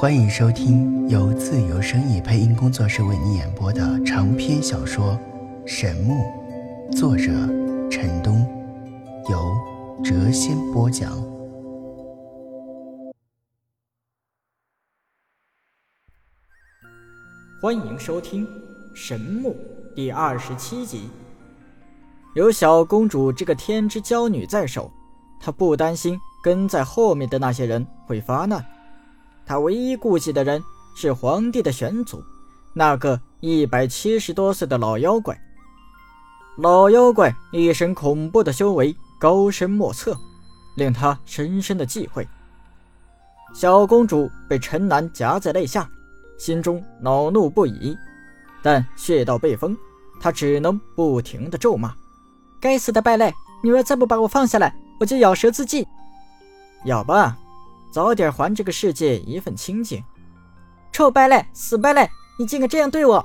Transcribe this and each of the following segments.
欢迎收听由自由声意配音工作室为你演播的长篇小说《神木》，作者陈东，由谪仙播讲。欢迎收听《神木》第二十七集。有小公主这个天之娇女在手，她不担心跟在后面的那些人会发难。他唯一顾忌的人是皇帝的玄祖，那个一百七十多岁的老妖怪。老妖怪一身恐怖的修为，高深莫测，令他深深的忌讳。小公主被陈南夹在肋下，心中恼怒不已，但穴道被封，她只能不停的咒骂：“该死的败类！你若再不把我放下来，我就咬舌自尽！”咬吧。早点还这个世界一份清净！臭败类，死败类，你竟敢这样对我！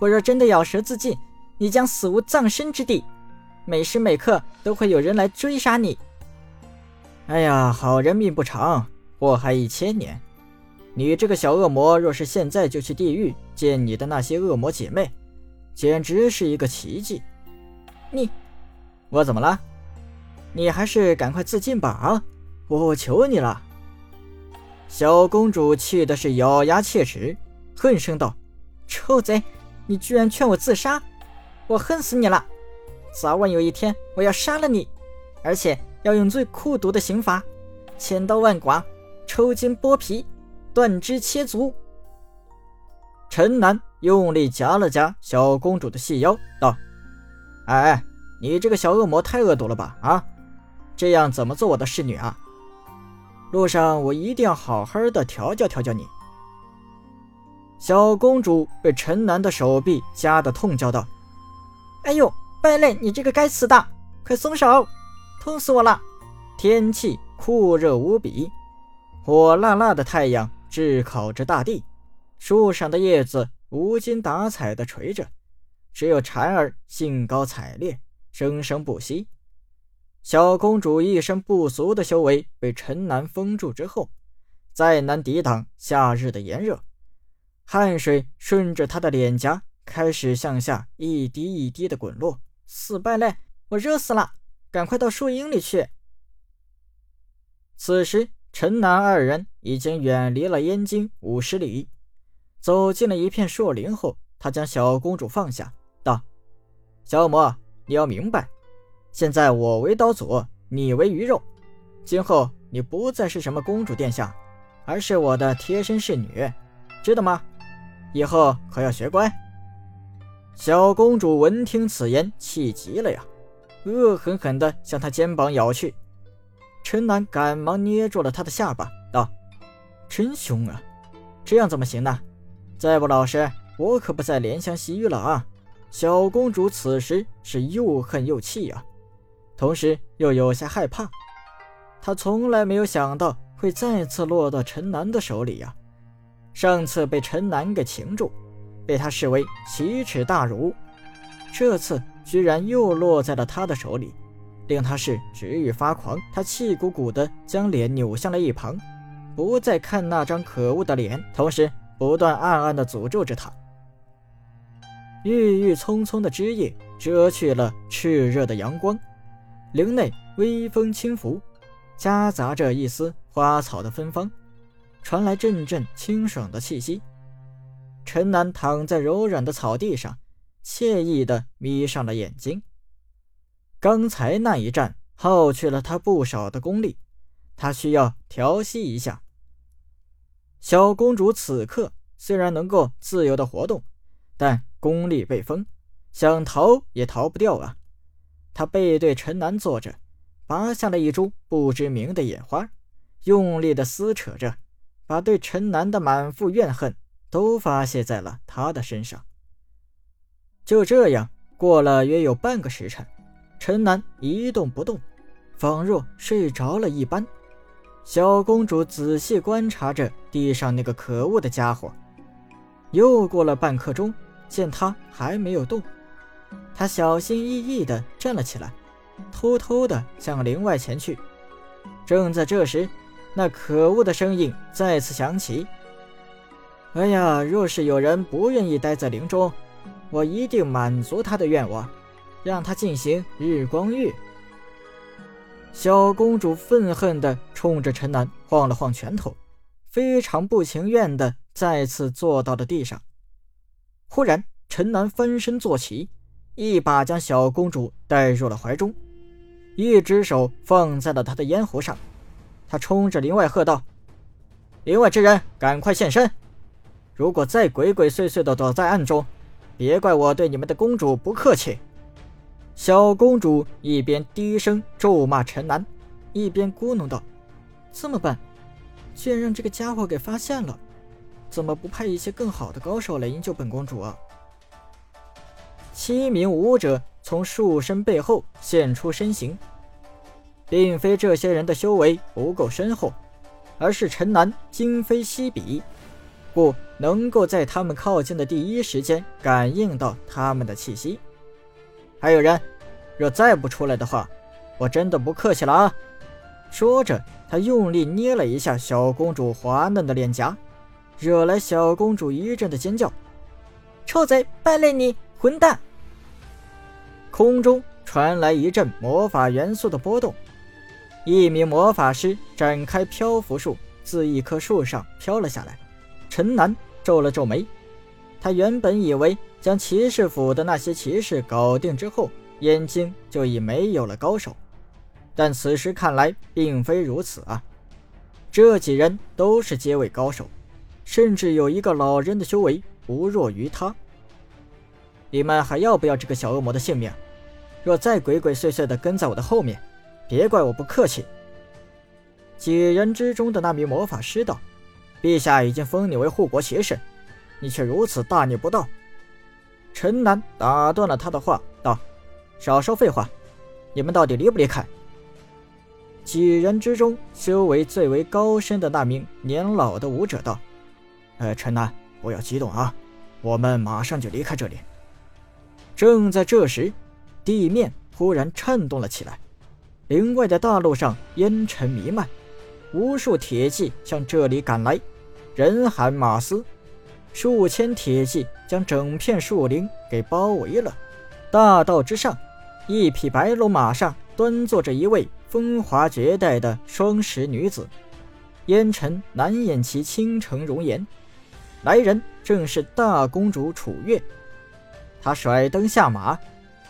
我若真的咬舌自尽，你将死无葬身之地，每时每刻都会有人来追杀你。哎呀，好人命不长，祸害一千年。你这个小恶魔，若是现在就去地狱见你的那些恶魔姐妹，简直是一个奇迹。你，我怎么了？你还是赶快自尽吧！啊，我求你了。小公主气的是咬牙切齿，恨声道：“臭贼，你居然劝我自杀！我恨死你了！早晚有一天我要杀了你，而且要用最酷毒的刑罚——千刀万剐、抽筋剥皮、断肢切足。”陈楠用力夹了夹小公主的细腰，道：“哎哎，你这个小恶魔太恶毒了吧？啊，这样怎么做我的侍女啊？”路上我一定要好好的调教调教你。小公主被陈南的手臂夹得痛叫道：“哎呦，败类，你这个该死的，快松手，痛死我了！”天气酷热无比，火辣辣的太阳炙烤着大地，树上的叶子无精打采的垂着，只有蝉儿兴高采烈，生生不息。小公主一身不俗的修为被陈南封住之后，再难抵挡夏日的炎热，汗水顺着她的脸颊开始向下一滴一滴的滚落。死败类，我热死了，赶快到树荫里去。此时，陈南二人已经远离了燕京五十里，走进了一片树林后，他将小公主放下，道：“小魔，你要明白。”现在我为刀俎，你为鱼肉，今后你不再是什么公主殿下，而是我的贴身侍女，知道吗？以后可要学乖。小公主闻听此言，气急了呀，恶狠狠地向他肩膀咬去。陈南赶忙捏住了他的下巴，道：“真凶啊，这样怎么行呢？再不老实，我可不再怜香惜玉了啊！”小公主此时是又恨又气呀。同时又有些害怕，他从来没有想到会再次落到陈南的手里呀。上次被陈南给擒住，被他视为奇耻大辱，这次居然又落在了他的手里，令他是直欲发狂。他气鼓鼓地将脸扭向了一旁，不再看那张可恶的脸，同时不断暗暗地诅咒着他。郁郁葱葱的枝叶遮去了炽热的阳光。林内微风轻拂，夹杂着一丝花草的芬芳，传来阵阵清爽的气息。陈南躺在柔软的草地上，惬意地眯上了眼睛。刚才那一战耗去了他不少的功力，他需要调息一下。小公主此刻虽然能够自由的活动，但功力被封，想逃也逃不掉啊。他背对陈楠坐着，拔下了一株不知名的野花，用力的撕扯着，把对陈楠的满腹怨恨都发泄在了他的身上。就这样过了约有半个时辰，陈楠一动不动，仿若睡着了一般。小公主仔细观察着地上那个可恶的家伙，又过了半刻钟，见他还没有动。他小心翼翼地站了起来，偷偷地向林外前去。正在这时，那可恶的声音再次响起：“哎呀，若是有人不愿意待在林中，我一定满足他的愿望，让他进行日光浴。小公主愤恨地冲着陈南晃了晃拳头，非常不情愿地再次坐到了地上。忽然，陈南翻身坐起，一把将小公主带入了怀中，一只手放在了她的咽喉上。他冲着林外喝道：“林外之人，赶快现身！如果再鬼鬼祟祟的躲在暗中，别怪我对你们的公主不客气。”小公主一边低声咒骂陈南，一边咕哝道：“这么笨，居然让这个家伙给发现了！怎么不派一些更好的高手来营救本公主啊？”七名武者从树身背后现出身形，并非这些人的修为不够深厚，而是陈南今非昔比，故能够在他们靠近的第一时间感应到他们的气息。还有人，若再不出来的话，我真的不客气了啊！说着，他用力捏了一下小公主滑嫩的脸颊，惹来小公主一阵的尖叫：“臭贼，败类你，混蛋！”空中传来一阵魔法元素的波动，一名魔法师展开漂浮术，自一棵树上飘了下来。陈南皱了皱眉，他原本以为。将骑士府的那些骑士搞定之后，燕京就已没有了高手。但此时看来，并非如此啊！这几人都是阶位高手，甚至有一个老人的修为不弱于他。你们还要不要这个小恶魔的性命？若再鬼鬼祟祟的跟在我的后面，别怪我不客气。几人之中的那名魔法师道：“陛下已经封你为护国邪神，你却如此大逆不道！”陈南打断了他的话，道：“少说废话，你们到底离不离开？”几人之中，修为最为高深的那名年老的武者道：“呃，陈南，不要激动啊，我们马上就离开这里。”正在这时，地面忽然颤动了起来，林外的大路上烟尘弥漫，无数铁骑向这里赶来，人喊马嘶。数千铁骑将整片树林给包围了。大道之上，一匹白龙马上端坐着一位风华绝代的双十女子，烟尘难掩其倾城容颜。来人正是大公主楚月。她甩灯下马，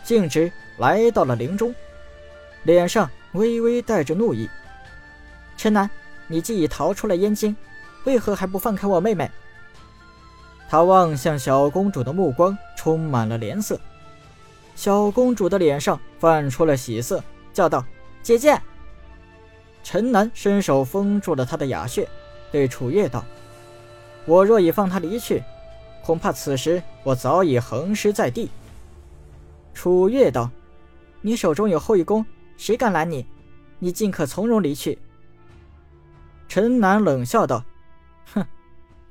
径直来到了林中，脸上微微带着怒意：“陈南，你既已逃出了燕京，为何还不放开我妹妹？”他望向小公主的目光充满了怜色，小公主的脸上泛出了喜色，叫道：“姐姐。”陈南伸手封住了她的哑穴，对楚月道：“我若已放她离去，恐怕此时我早已横尸在地。”楚月道：“你手中有后羿弓，谁敢拦你？你尽可从容离去。”陈南冷笑道：“哼，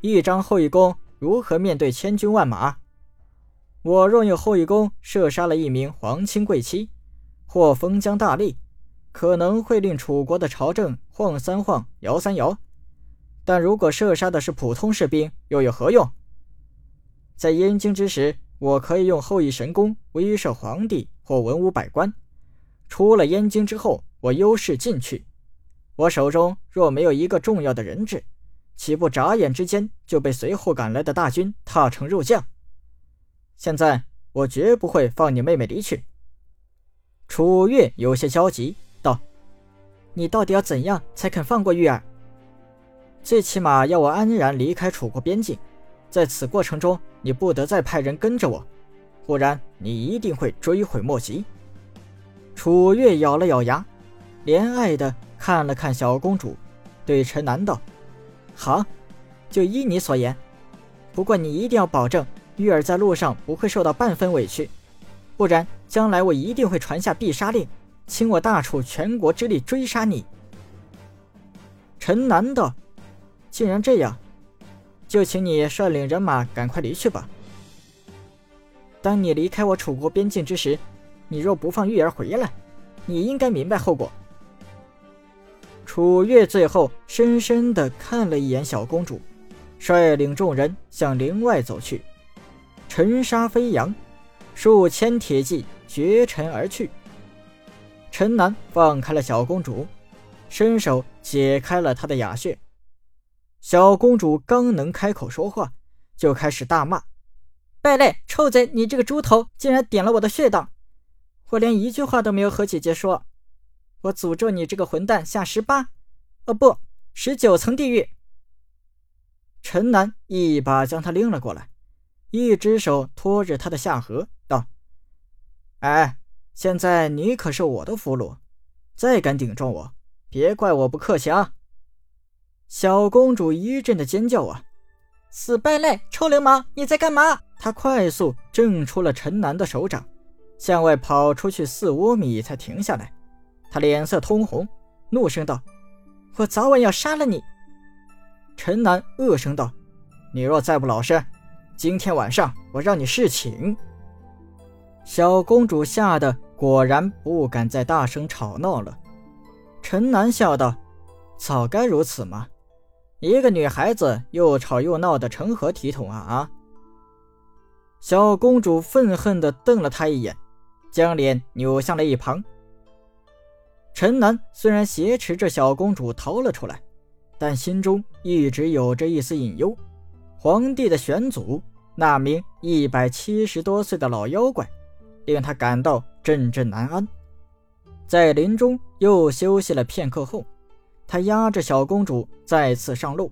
一张后羿弓。”如何面对千军万马？我若用后羿弓射杀了一名皇亲贵戚，或封疆大吏，可能会令楚国的朝政晃三晃、摇三摇。但如果射杀的是普通士兵，又有何用？在燕京之时，我可以用后羿神弓威慑皇帝或文武百官；出了燕京之后，我优势尽去。我手中若没有一个重要的人质。岂不眨眼之间就被随后赶来的大军踏成肉酱？现在我绝不会放你妹妹离去。楚月有些焦急道：“你到底要怎样才肯放过玉儿？最起码要我安然离开楚国边境，在此过程中你不得再派人跟着我，不然你一定会追悔莫及。”楚月咬了咬牙，怜爱的看了看小公主，对陈南道。好，就依你所言。不过你一定要保证玉儿在路上不会受到半分委屈，不然将来我一定会传下必杀令，倾我大楚全国之力追杀你。陈南道，既然这样，就请你率领人马赶快离去吧。当你离开我楚国边境之时，你若不放玉儿回来，你应该明白后果。楚月最后深深地看了一眼小公主，率领众人向林外走去。尘沙飞扬，数千铁骑绝尘而去。陈南放开了小公主，伸手解开了她的哑穴。小公主刚能开口说话，就开始大骂：“败类，臭贼！你这个猪头，竟然点了我的穴道！我连一句话都没有和姐姐说，我诅咒你这个混蛋下十八，哦不，十九层地狱！”陈南一把将他拎了过来，一只手托着他的下颌，道：“哎，现在你可是我的俘虏，再敢顶撞我，别怪我不客气啊！”小公主一阵的尖叫啊！死败类，臭流氓，你在干嘛？她快速挣出了陈南的手掌，向外跑出去四五米才停下来。她脸色通红，怒声道：“我早晚要杀了你！”陈南恶声道：“你若再不老实，今天晚上我让你侍寝。”小公主吓得果然不敢再大声吵闹了。陈南笑道：“早该如此嘛，一个女孩子又吵又闹的，成何体统啊啊！”小公主愤恨地瞪了他一眼，将脸扭向了一旁。陈南虽然挟持着小公主逃了出来。但心中一直有着一丝隐忧，皇帝的玄祖那名一百七十多岁的老妖怪，令他感到阵阵难安。在林中又休息了片刻后，他压着小公主再次上路。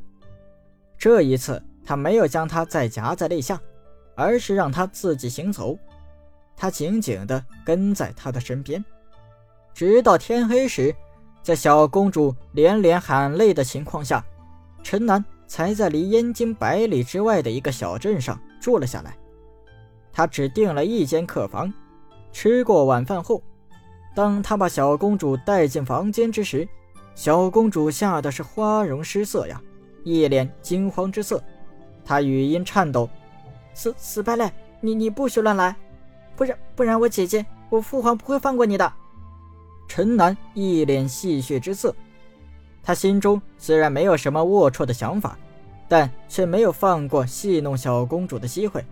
这一次，他没有将她再夹在肋下，而是让她自己行走。他紧紧地跟在她的身边，直到天黑时。在小公主连连喊累的情况下，陈南才在离燕京百里之外的一个小镇上住了下来。他只订了一间客房。吃过晚饭后，当他把小公主带进房间之时，小公主吓得是花容失色呀，一脸惊慌之色。她语音颤抖：“死死败类，你你不许乱来，不然不然我姐姐我父皇不会放过你的。”陈南一脸戏谑之色，他心中虽然没有什么龌龊的想法，但却没有放过戏弄小公主的机会。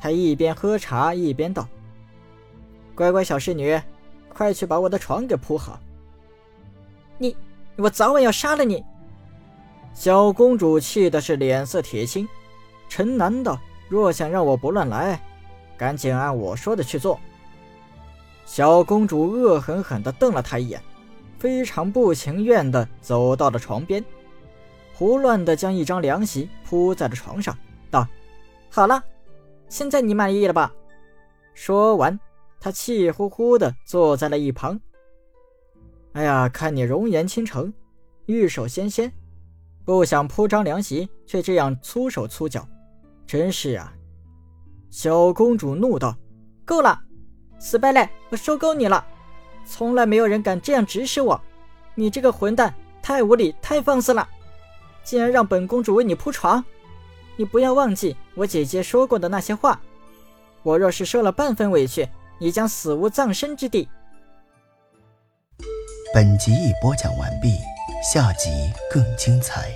他一边喝茶一边道：“乖乖小侍女，快去把我的床给铺好。”你，我早晚要杀了你！小公主气的是脸色铁青。陈南道：“若想让我不乱来，赶紧按我说的去做。”小公主恶狠狠地瞪了他一眼，非常不情愿地走到了床边，胡乱地将一张凉席铺在了床上，道：“好了，现在你满意了吧？”说完，她气呼呼地坐在了一旁。哎呀，看你容颜倾城，玉手纤纤，不想铺张凉席，却这样粗手粗脚，真是啊！小公主怒道：“够了！”死败类，我受够你了！从来没有人敢这样指使我，你这个混蛋，太无礼，太放肆了！竟然让本公主为你铺床，你不要忘记我姐姐说过的那些话。我若是受了半分委屈，你将死无葬身之地。本集已播讲完毕，下集更精彩。